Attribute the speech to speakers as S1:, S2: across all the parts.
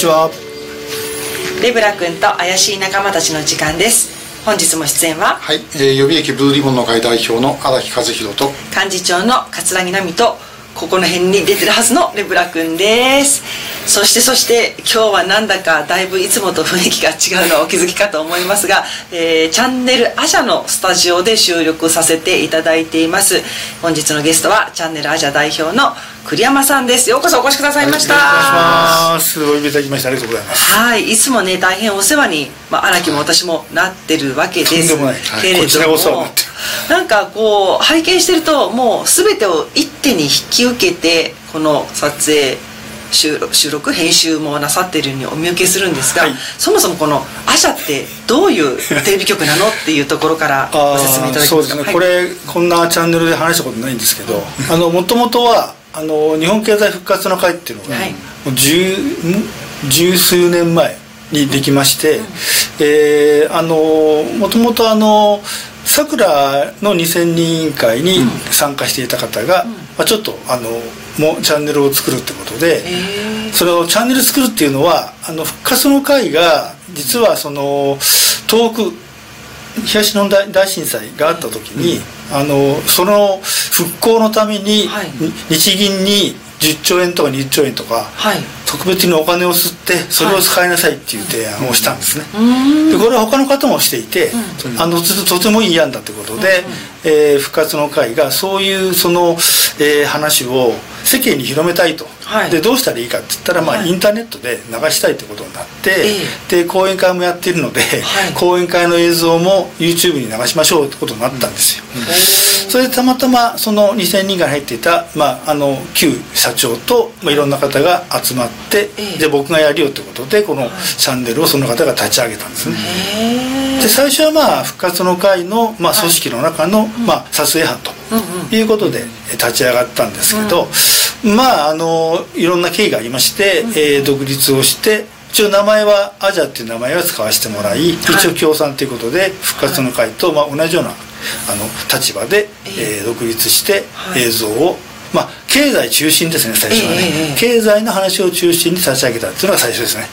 S1: ちは。
S2: レブラ君と怪しい仲間たちの時間です。本日も出演は
S1: はい、えー、予備役ブルーリボンの会代表の荒木和弘と
S2: 幹事長の桂木奈美とここの辺に出てるはずのレブラ君です。そしてそして今日はなんだかだいぶいつもと雰囲気が違うのはお気づきかと思いますが、えー、チャンネルアジャのスタジオで収録させていただいています。本日のゲストはチャンネルアジャ代表の栗山さんです。ようこそお越しくださいました、
S1: はい、いす。お呼びいただきましてありがとうございます。
S2: はいいつもね大変お世話にまあ荒木も私もなってるわけです
S1: けれども、
S2: なんかこう拝見してるともう全てを一手に引き受けてこの撮影収録収録編集もなさってるようにお見受けするんですが、はい、そもそもこの「アジャ」ってどういうテレビ局なのっていうところからご説明いただけますか？
S1: そうですね、はい、これこんなチャンネルで話したことないんですけどあのもともとはあの日本経済復活の会っていうのが、はい、もう十十数年前にできまして、うん、えー、あのもともとあのさくらの2000人委員会に参加していた方が、うん、まあ、ちょっとあのもうチャンネルを作るってことで、それをチャンネル作るっていうのはあの復活の会が実はその遠く東日本大震災があった時に、うん、あのその復興のために、はい、日銀に10兆円とか20兆円とか、はい、特別にお金を吸ってそれを使いなさいっていう提案をしたんですね、はい、でこれは他の方もしていて、うん、あのとてもいい案だってことで、うん、えー、復活の会がそういうその、えー、話を世間に広めたいと、はい、でどうしたらいいかって言ったら、まあ、インターネットで流したいってことになって、で講演会もやっているので、講演会の映像も YouTube に流しましょうってことになったんですよ、それでたまたまその2000人が入っていた、まあ、あの旧社長と、まあ、いろんな方が集まって、で僕がやるよってことでこのチャンネルをその方が立ち上げたんですね。で最初はまあ復活の会の、まあ、組織の中の、まあ、撮影班ということで立ち上がったんですけど、まああのいろんな経緯がありまして、えー、独立をして一応名前はアジャっていう名前は使わせてもらい、一応協賛ということで復活の会と、まあ、同じようなあの立場で、えー、独立して映像を、まあ経済中心ですね最初はね、経済の話を中心に立ち上げたっていうのが最初ですね、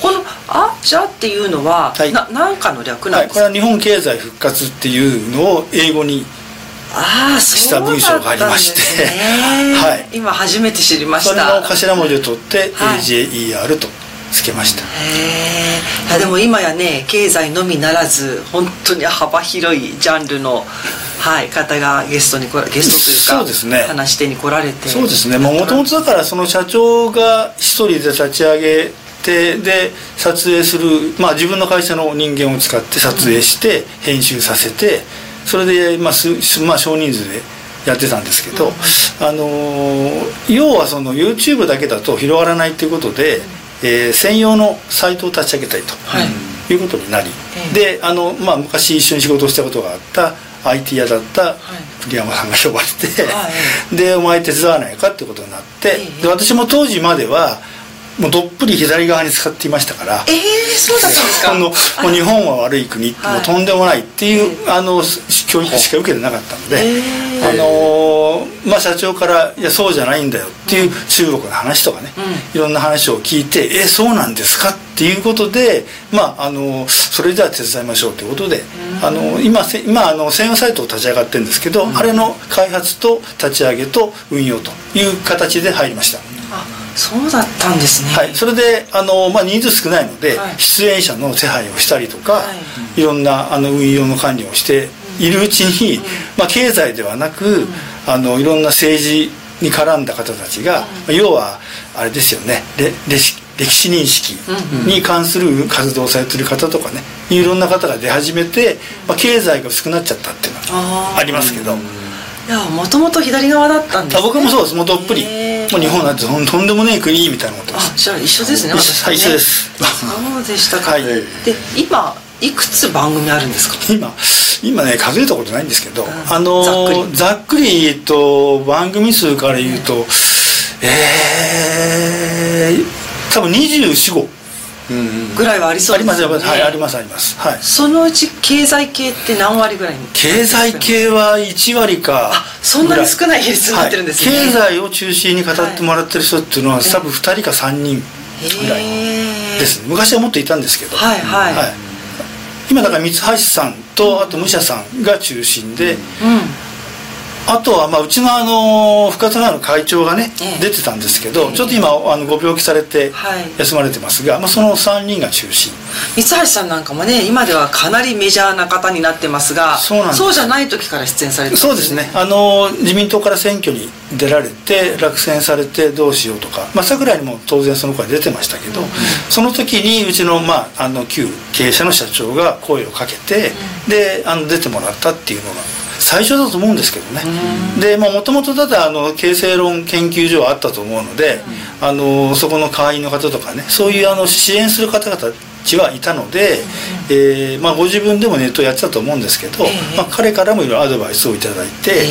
S2: この「アジャ」っていうのは、はい、な何かの略なんですか、
S1: はい、これは日本経済復活っていうのを英語にした文章がありまして、
S2: はい、今初めて知りました。
S1: それの頭文字を取って AJER とつけました。
S2: へえでも今やね経済のみならず本当に幅広いジャンルのはい、方がゲストにゲストというかそうです、ね、話し手に来られて。
S1: そうですね。もともとだからその社長が一人で立ち上げてで撮影する、まあ、自分の会社の人間を使って撮影して編集させて、それで、まあすまあ、少人数でやってたんですけど、あの要はその YouTube だけだと広がらないということで、えー、専用のサイトを立ち上げたいと、はい、いうことになり、であの、まあ、昔一緒に仕事をしたことがあった IT 屋だった栗山さんが呼ばれて、はい、でお前手伝わないかってことになって、で私も当時まではもうどっぷり左側に使っていましたから
S2: ええー、そうだったんですか？
S1: のもう日本は悪い国ってもうとんでもないっていう、あの教育しか受けてなかったので、あのまあ、社長から「いやそうじゃないんだよ」っていう中国の話とかね、いろんな話を聞いて「えそうなんですか?」っていうことで、まあ、あのそれでは手伝いましょうということで、あの今今あの専用サイトを立ち上がってるんですけど、あれの開発と立ち上げと運用という形で入りました。
S2: あそうだったんですね、
S1: はい、それであの、まあ、人数少ないので、はい、出演者の手配をしたりとか、はい、いろんなあの運用の管理をしているうちに、うん、まあ、経済ではなく、うん、あのいろんな政治に絡んだ方たちが、うん、要はあれですよね歴史認識に関する活動をされてる方とかねいろんな方が出始めて、まあ、経済が薄くなっちゃったっていうのはありますけど。
S2: いやもともと左側だったんです、ね、
S1: 僕もそうですもうどっぷり。もう日本なんてとんでもねえ国みたいなことで
S2: す。あじゃあ一緒ですね
S1: 私ね一緒です。
S2: そうでしたか、はい、で今いくつ番組あるんですか？
S1: 今今ね数えたことないんですけど、うん、あのざっくり。と番組数から言うと、うん、えー、多分245
S2: ぐらいはありそう。
S1: ですね、はいありますあります。はい。
S2: そのうち経済系って何割ぐらい？
S1: 経済系は1割かあ
S2: そんなに少ない比率になってるんです
S1: ね、はい、経済を中心に語ってもらってる人っていうのは、はい、多分2人か3人ぐらいですね。昔はもっといたんですけど、
S2: はいはい、はい、
S1: 今だから三橋さんとあと武者さんが中心で、うん。あとは、まあ、うちのあの深津川の会長がね、え出てたんですけど、え、ちょっと今あのご病気されて休まれてますが、はい、まあ、その3人が中心。
S2: 三橋さんなんかもね今ではかなりメジャーな方になってますがそうじゃない時から出演されてます、
S1: ね、そうですね。あの自民党から選挙に出られて落選されてどうしようとか、まあ、桜井にも当然その声出てましたけど、うん、その時にうちの,、まあ、あの旧経営者の社長が声をかけて、うん、であの出てもらったっていうのが最初だと思うんですけどね。でもともとただあの形成論研究所はあったと思うので、あのそこの会員の方とかねそういうあの支援する方々ちはいたので、えーまあ、ご自分でもネットやってたと思うんですけど、まあ、彼からもいろいろアドバイスを頂いて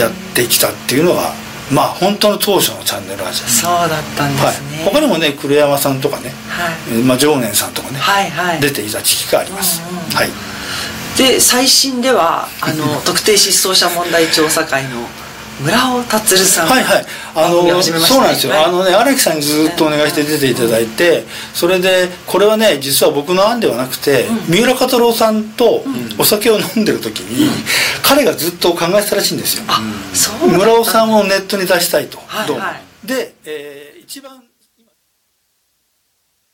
S1: やってきたっていうのがまあ本当の当初のチャンネル味
S2: そうだったんですね、
S1: はい、他にもね黒山さんとかね、はい。まあ、常念さんとかね、
S2: はいはい、
S1: 出ていた時期があります、うんうん、はい
S2: で最新ではあの特定失踪者問題調査会の村尾達さん
S1: はいはい。あのそうなんですよ、はい、あのね荒木さんにずっとお願いして出ていただいて、それでこれはね実は僕の案ではなくて、うん、三浦加太郎さんとお酒を飲んでる時に、うん、彼がずっと考えてたらしいんですよ、村尾さんをネットに出したいと、はいはい、で、えー、一番